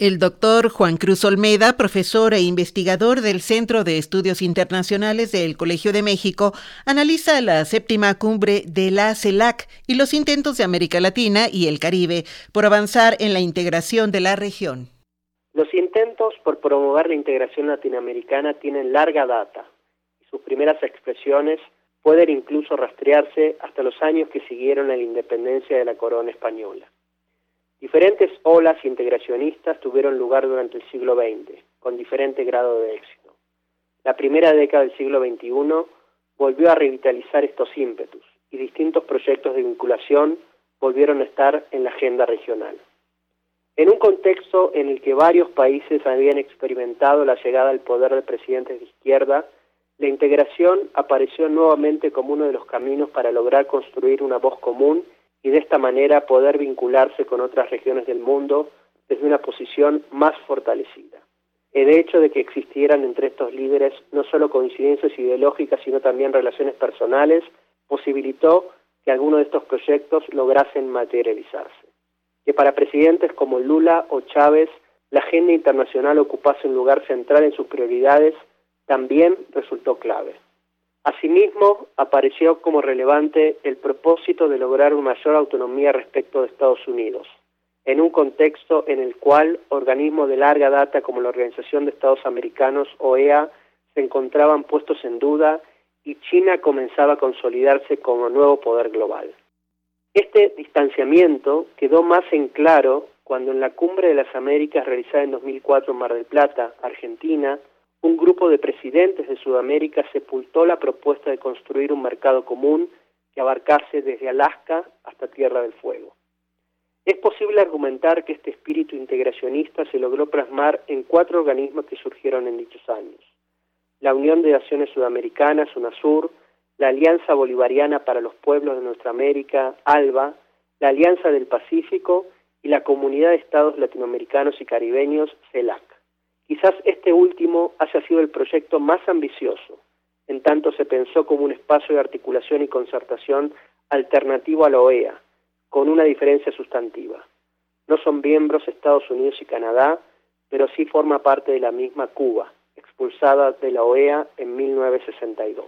El doctor Juan Cruz Olmeda, profesor e investigador del Centro de Estudios Internacionales del Colegio de México, analiza la séptima cumbre de la CELAC y los intentos de América Latina y el Caribe por avanzar en la integración de la región. Los intentos por promover la integración latinoamericana tienen larga data y sus primeras expresiones pueden incluso rastrearse hasta los años que siguieron a la independencia de la corona española. Diferentes olas integracionistas tuvieron lugar durante el siglo XX, con diferente grado de éxito. La primera década del siglo XXI volvió a revitalizar estos ímpetus y distintos proyectos de vinculación volvieron a estar en la agenda regional. En un contexto en el que varios países habían experimentado la llegada al poder de presidentes de izquierda, la integración apareció nuevamente como uno de los caminos para lograr construir una voz común y de esta manera poder vincularse con otras regiones del mundo desde una posición más fortalecida. El hecho de que existieran entre estos líderes no solo coincidencias ideológicas, sino también relaciones personales, posibilitó que algunos de estos proyectos lograsen materializarse. Que para presidentes como Lula o Chávez la agenda internacional ocupase un lugar central en sus prioridades también resultó clave. Asimismo, apareció como relevante el propósito de lograr una mayor autonomía respecto de Estados Unidos, en un contexto en el cual organismos de larga data como la Organización de Estados Americanos, OEA, se encontraban puestos en duda y China comenzaba a consolidarse como nuevo poder global. Este distanciamiento quedó más en claro cuando en la Cumbre de las Américas realizada en 2004 en Mar del Plata, Argentina, un grupo de presidentes de Sudamérica sepultó la propuesta de construir un mercado común que abarcase desde Alaska hasta Tierra del Fuego. Es posible argumentar que este espíritu integracionista se logró plasmar en cuatro organismos que surgieron en dichos años. La Unión de Naciones Sudamericanas, UNASUR, la Alianza Bolivariana para los Pueblos de Nuestra América, ALBA, la Alianza del Pacífico y la Comunidad de Estados Latinoamericanos y Caribeños, CELAC. Quizás este último haya sido el proyecto más ambicioso, en tanto se pensó como un espacio de articulación y concertación alternativo a la OEA, con una diferencia sustantiva. No son miembros Estados Unidos y Canadá, pero sí forma parte de la misma Cuba, expulsada de la OEA en 1962.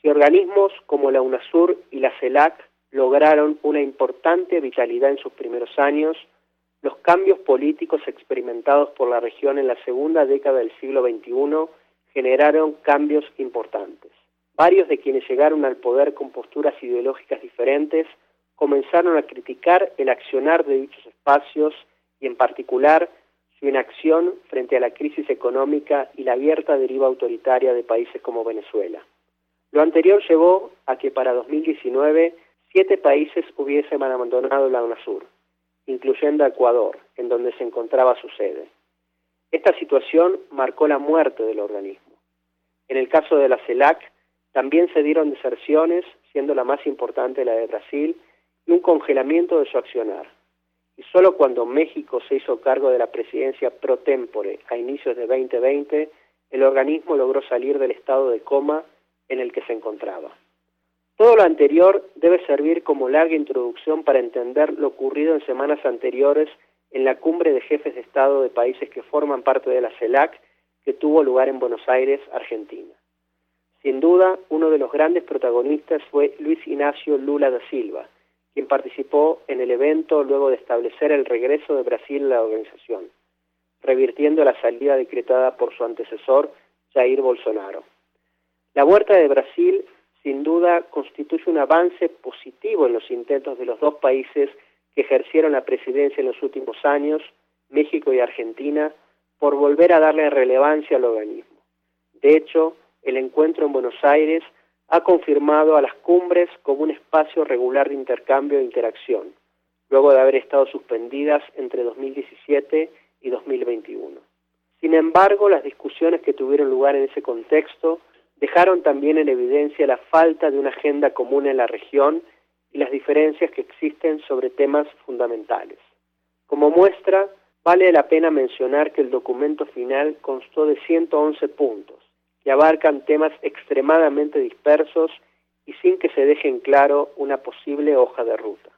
Si organismos como la UNASUR y la CELAC lograron una importante vitalidad en sus primeros años, los cambios políticos experimentados por la región en la segunda década del siglo XXI generaron cambios importantes. Varios de quienes llegaron al poder con posturas ideológicas diferentes comenzaron a criticar el accionar de dichos espacios y en particular su inacción frente a la crisis económica y la abierta deriva autoritaria de países como Venezuela. Lo anterior llevó a que para 2019 siete países hubiesen abandonado la UNASUR incluyendo a Ecuador, en donde se encontraba su sede. Esta situación marcó la muerte del organismo. En el caso de la CELAC, también se dieron deserciones, siendo la más importante la de Brasil, y un congelamiento de su accionar. Y solo cuando México se hizo cargo de la presidencia pro tempore a inicios de 2020, el organismo logró salir del estado de coma en el que se encontraba. Todo lo anterior debe servir como larga introducción para entender lo ocurrido en semanas anteriores en la cumbre de jefes de Estado de países que forman parte de la CELAC que tuvo lugar en Buenos Aires, Argentina. Sin duda, uno de los grandes protagonistas fue Luis Ignacio Lula da Silva, quien participó en el evento luego de establecer el regreso de Brasil a la organización, revirtiendo la salida decretada por su antecesor, Jair Bolsonaro. La vuelta de Brasil sin duda constituye un avance positivo en los intentos de los dos países que ejercieron la presidencia en los últimos años, México y Argentina, por volver a darle relevancia al organismo. De hecho, el encuentro en Buenos Aires ha confirmado a las cumbres como un espacio regular de intercambio e interacción, luego de haber estado suspendidas entre 2017 y 2021. Sin embargo, las discusiones que tuvieron lugar en ese contexto dejaron también en evidencia la falta de una agenda común en la región y las diferencias que existen sobre temas fundamentales. Como muestra, vale la pena mencionar que el documento final constó de 111 puntos, que abarcan temas extremadamente dispersos y sin que se deje en claro una posible hoja de ruta.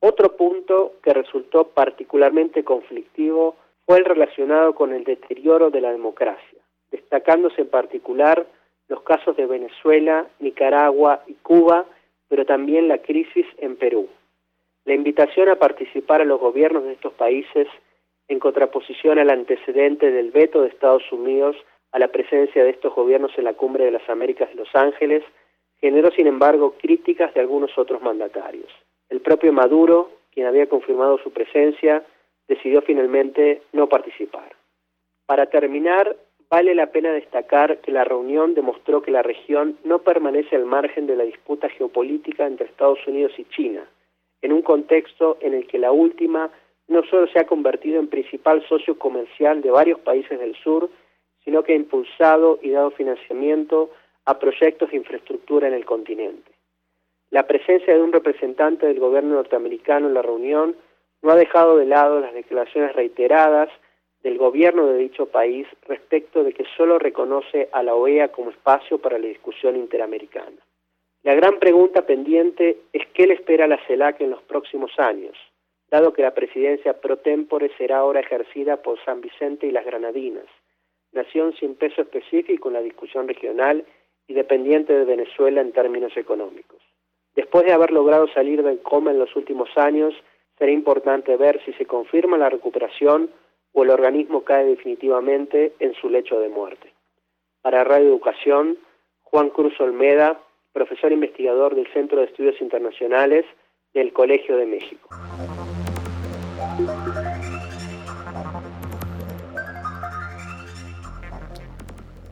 Otro punto que resultó particularmente conflictivo fue el relacionado con el deterioro de la democracia, destacándose en particular los casos de Venezuela, Nicaragua y Cuba, pero también la crisis en Perú. La invitación a participar a los gobiernos de estos países, en contraposición al antecedente del veto de Estados Unidos a la presencia de estos gobiernos en la Cumbre de las Américas de Los Ángeles, generó sin embargo críticas de algunos otros mandatarios. El propio Maduro, quien había confirmado su presencia, decidió finalmente no participar. Para terminar, vale la pena destacar que la reunión demostró que la región no permanece al margen de la disputa geopolítica entre Estados Unidos y China, en un contexto en el que la última no solo se ha convertido en principal socio comercial de varios países del sur, sino que ha impulsado y dado financiamiento a proyectos de infraestructura en el continente. La presencia de un representante del gobierno norteamericano en la reunión no ha dejado de lado las declaraciones reiteradas del gobierno de dicho país respecto de que solo reconoce a la OEA como espacio para la discusión interamericana. La gran pregunta pendiente es qué le espera a la CELAC en los próximos años, dado que la presidencia pro tempore será ahora ejercida por San Vicente y las Granadinas, nación sin peso específico en la discusión regional y dependiente de Venezuela en términos económicos. Después de haber logrado salir del coma en los últimos años, será importante ver si se confirma la recuperación o el organismo cae definitivamente en su lecho de muerte. Para Radio Educación, Juan Cruz Olmeda, profesor investigador del Centro de Estudios Internacionales del Colegio de México.